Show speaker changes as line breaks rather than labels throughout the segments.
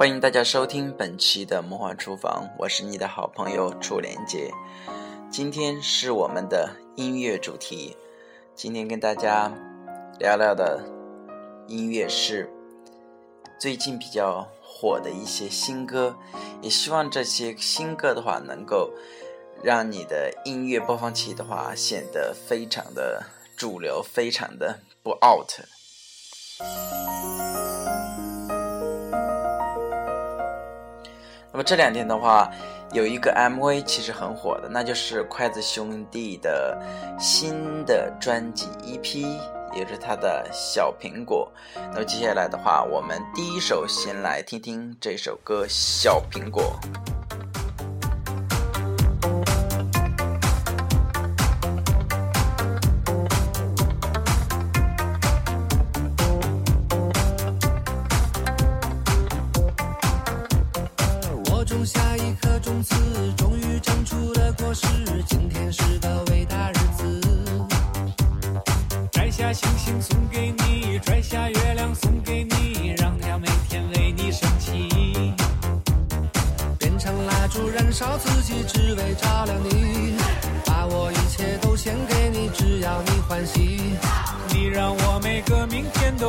欢迎大家收听本期的魔幻厨房，我是你的好朋友楚连杰。今天是我们的音乐主题，今天跟大家聊聊的音乐是最近比较火的一些新歌，也希望这些新歌的话能够让你的音乐播放器的话显得非常的主流，非常的不 out。那么这两天的话，有一个 MV 其实很火的，那就是筷子兄弟的新的专辑 EP，也是他的小苹果。那么接下来的话，我们第一首先来听听这首歌《小苹果》。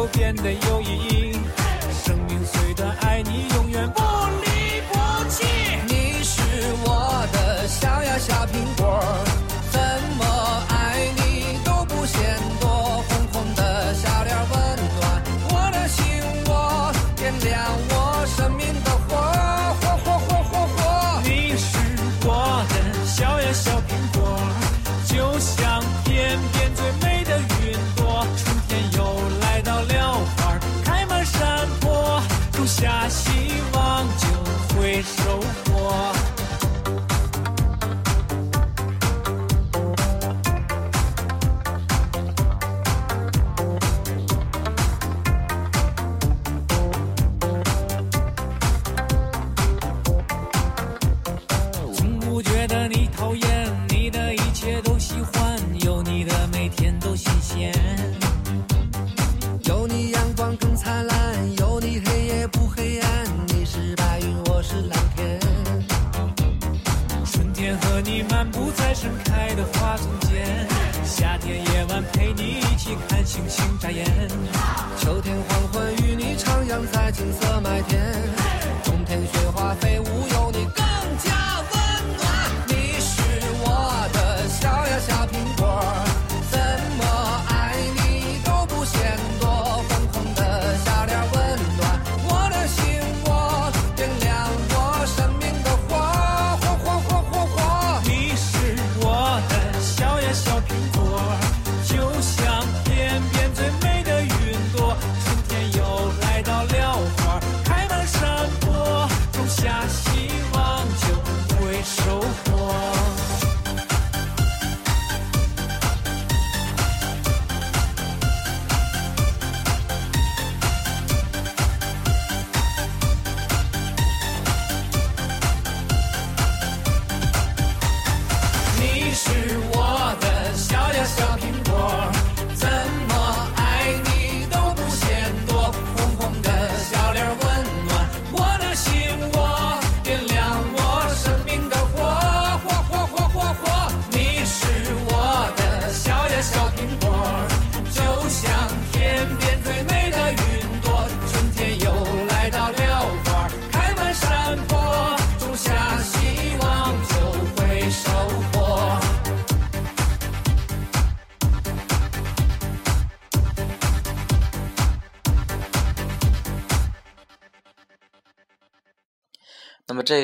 变得有意义。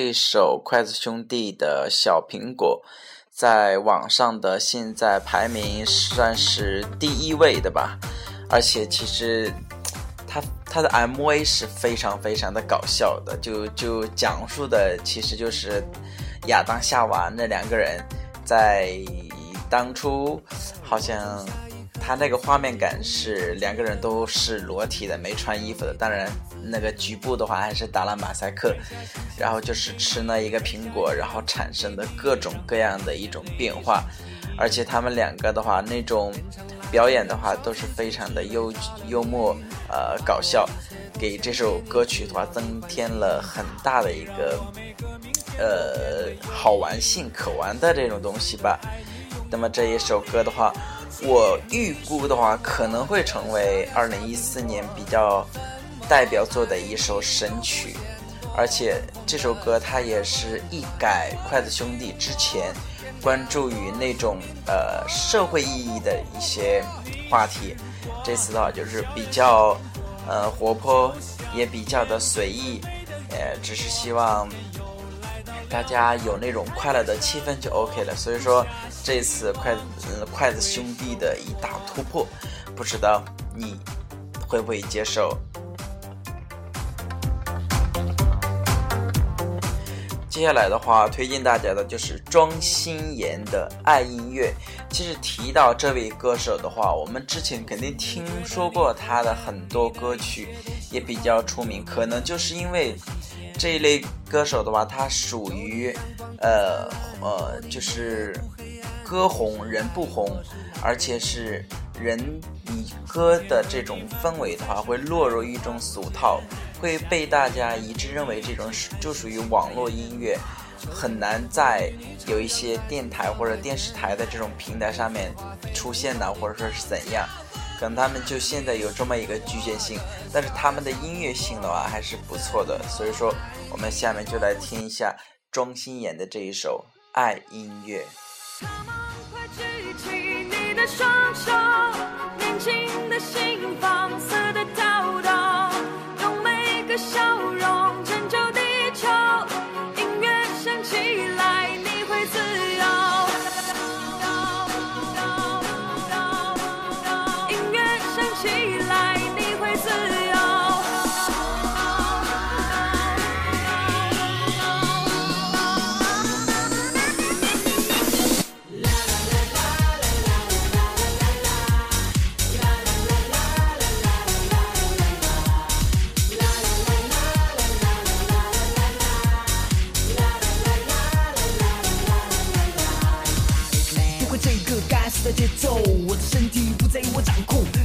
一首筷子兄弟的小苹果，在网上的现在排名算是第一位的吧。而且其实，他他的 MV 是非常非常的搞笑的，就就讲述的其实就是亚当夏娃那两个人在当初好像。他那个画面感是两个人都是裸体的，没穿衣服的。当然，那个局部的话还是打了马赛克，然后就是吃了一个苹果，然后产生的各种各样的一种变化。而且他们两个的话，那种表演的话都是非常的幽幽默，呃，搞笑，给这首歌曲的话增添了很大的一个呃好玩性、可玩的这种东西吧。那么这一首歌的话。我预估的话，可能会成为二零一四年比较代表作的一首神曲，而且这首歌它也是一改筷子兄弟之前关注于那种呃社会意义的一些话题，这次的话就是比较呃活泼，也比较的随意，呃，只是希望。大家有那种快乐的气氛就 OK 了，所以说这次筷子筷子兄弟的一大突破，不知道你会不会接受？接下来的话，推荐大家的就是庄心妍的《爱音乐》。其实提到这位歌手的话，我们之前肯定听说过他的很多歌曲，也比较出名，可能就是因为。这一类歌手的话，他属于，呃呃，就是歌红人不红，而且是人以歌的这种氛围的话，会落入一种俗套，会被大家一致认为这种是就属于网络音乐很难在有一些电台或者电视台的这种平台上面出现的或者说是怎样可能他们就现在有这么一个局限性但是他们的音乐性的话还是不错的所以说我们下面就来听一下庄心妍的这一首爱音乐。他
们快举起你的双手年轻的心放肆
的节奏我的身体不在于我掌控。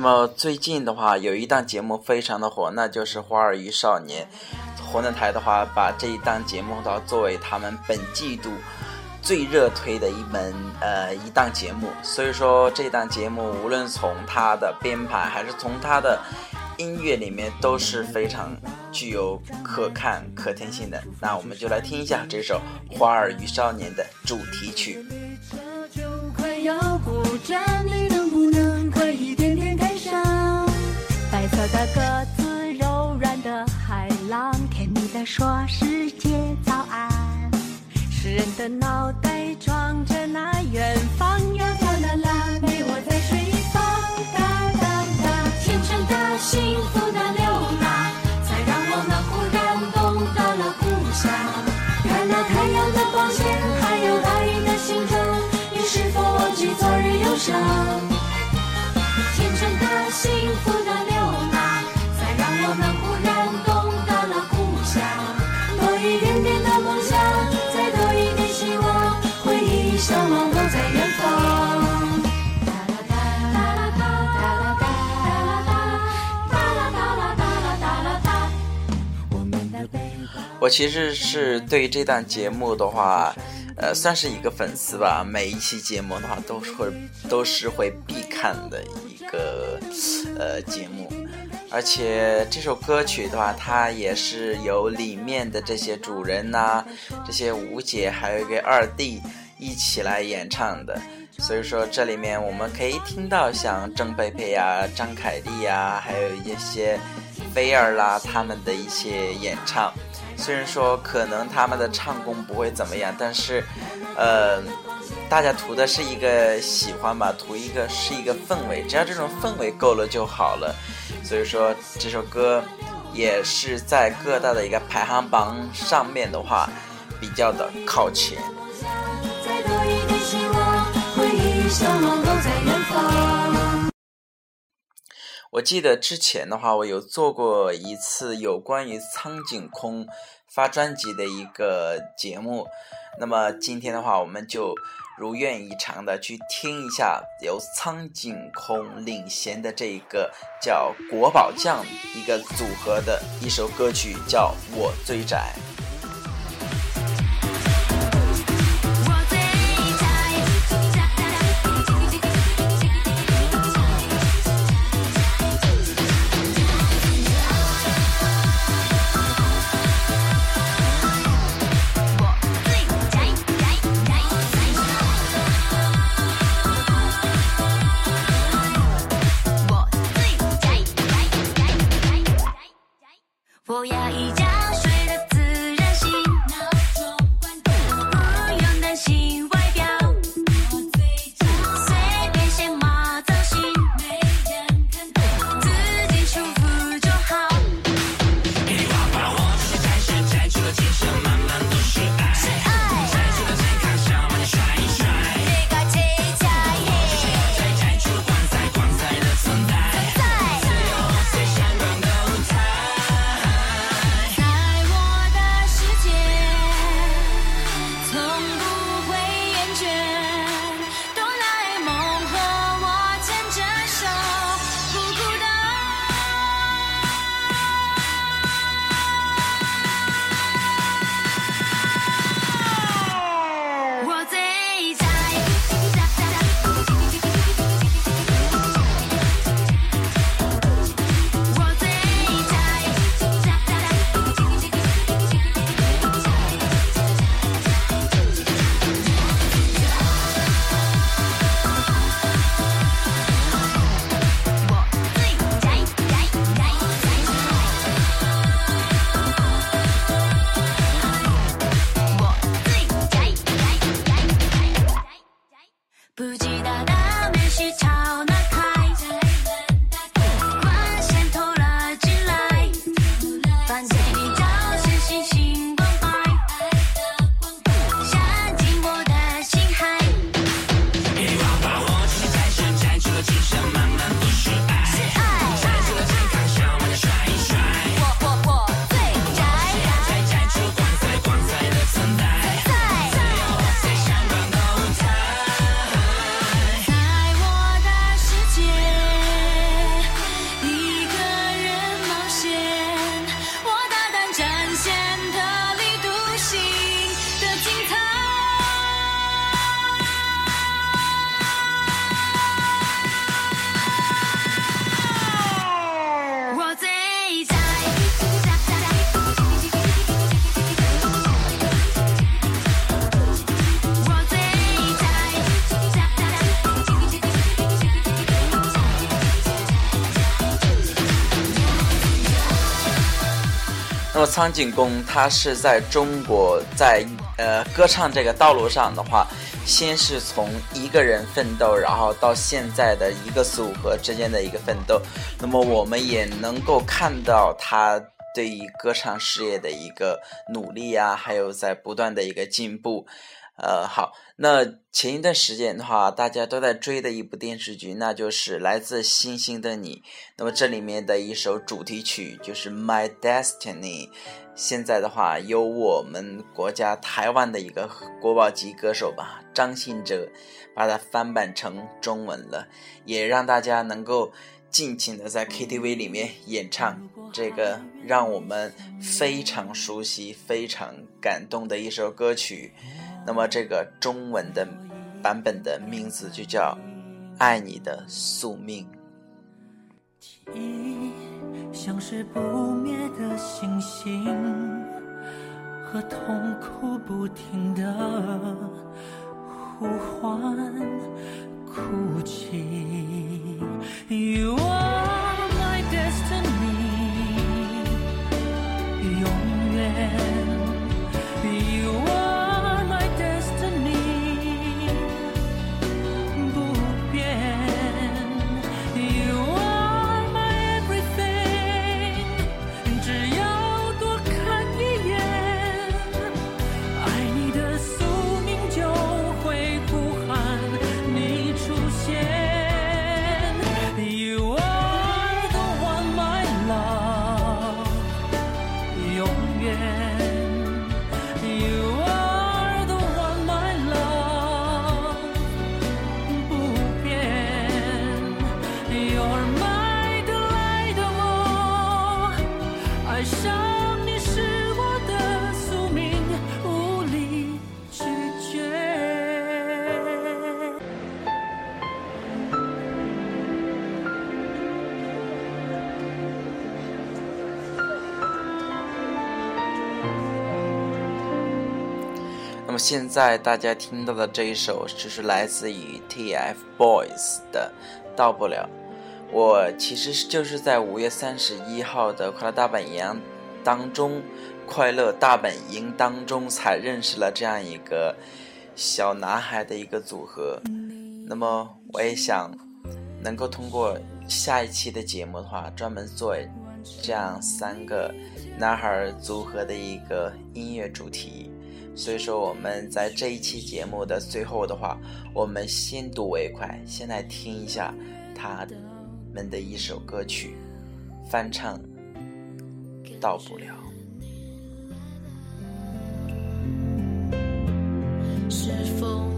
那么最近的话，有一档节目非常的火，那就是《花儿与少年》。湖南台的话，把这一档节目的作为他们本季度最热推的一门呃一档节目。所以说，这档节目无论从它的编排，还是从它的音乐里面，都是非常具有可看可听性的。那我们就来听一下这首《花儿与少年》的主题曲。
白色的鸽子，柔软的海浪，甜蜜的说世界早安。诗人的脑袋装着那远方，远方
其实是对这档节目的话，呃，算是一个粉丝吧。每一期节目的话，都是会都是会必看的一个呃节目。而且这首歌曲的话，它也是由里面的这些主人呐、这些吴姐还有一个二弟一起来演唱的。所以说，这里面我们可以听到像郑佩佩呀、张凯丽呀，还有一些菲儿啦他们的一些演唱。虽然说可能他们的唱功不会怎么样，但是，呃，大家图的是一个喜欢吧，图一个是一个氛围，只要这种氛围够了就好了。所以说这首歌也是在各大的一个排行榜上面的话，比较的靠前。我记得之前的话，我有做过一次有关于苍井空发专辑的一个节目。那么今天的话，我们就如愿以偿的去听一下由苍井空领衔的这一个叫国宝酱一个组合的一首歌曲，叫《我最窄》。苍井空他是在中国在呃歌唱这个道路上的话，先是从一个人奋斗，然后到现在的一个组合之间的一个奋斗。那么我们也能够看到他对于歌唱事业的一个努力啊，还有在不断的一个进步。呃，好，那前一段时间的话，大家都在追的一部电视剧，那就是《来自星星的你》。那么这里面的一首主题曲就是《My Destiny》。现在的话，由我们国家台湾的一个国宝级歌手吧，张信哲，把它翻版成中文了，也让大家能够尽情的在 KTV 里面演唱这个让我们非常熟悉、非常感动的一首歌曲。那么这个中文的版本的名字就叫《爱你的宿命》。
像是不灭的星星，和痛苦不停的呼唤、哭泣。You are 现
在大家听到的这一首，就是来自于 TFBOYS 的《到不了》。我其实就是在五月三十一号的快乐大本营当中，快乐大本营当中才认识了这样一个小男孩的一个组合。那么我也想能够通过下一期的节目的话，专门做这样三个男孩组合的一个音乐主题。所以说我们在这一期节目的最后的话，我们先睹为快，先来听一下他们的一首歌曲翻唱《到不了》。
是否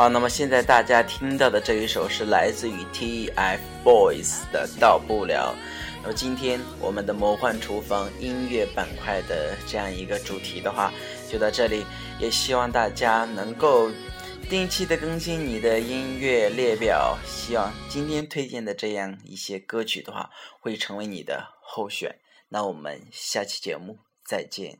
好，那么现在大家听到的这一首是来自于 TFBOYS 的《到不了》。那么今天我们的魔幻厨房音乐板块的这样一个主题的话，就到这里。也希望大家能够定期的更新你的音乐列表。希望今天推荐的这样一些歌曲的话，会成为你的候选。那我们下期节目再见。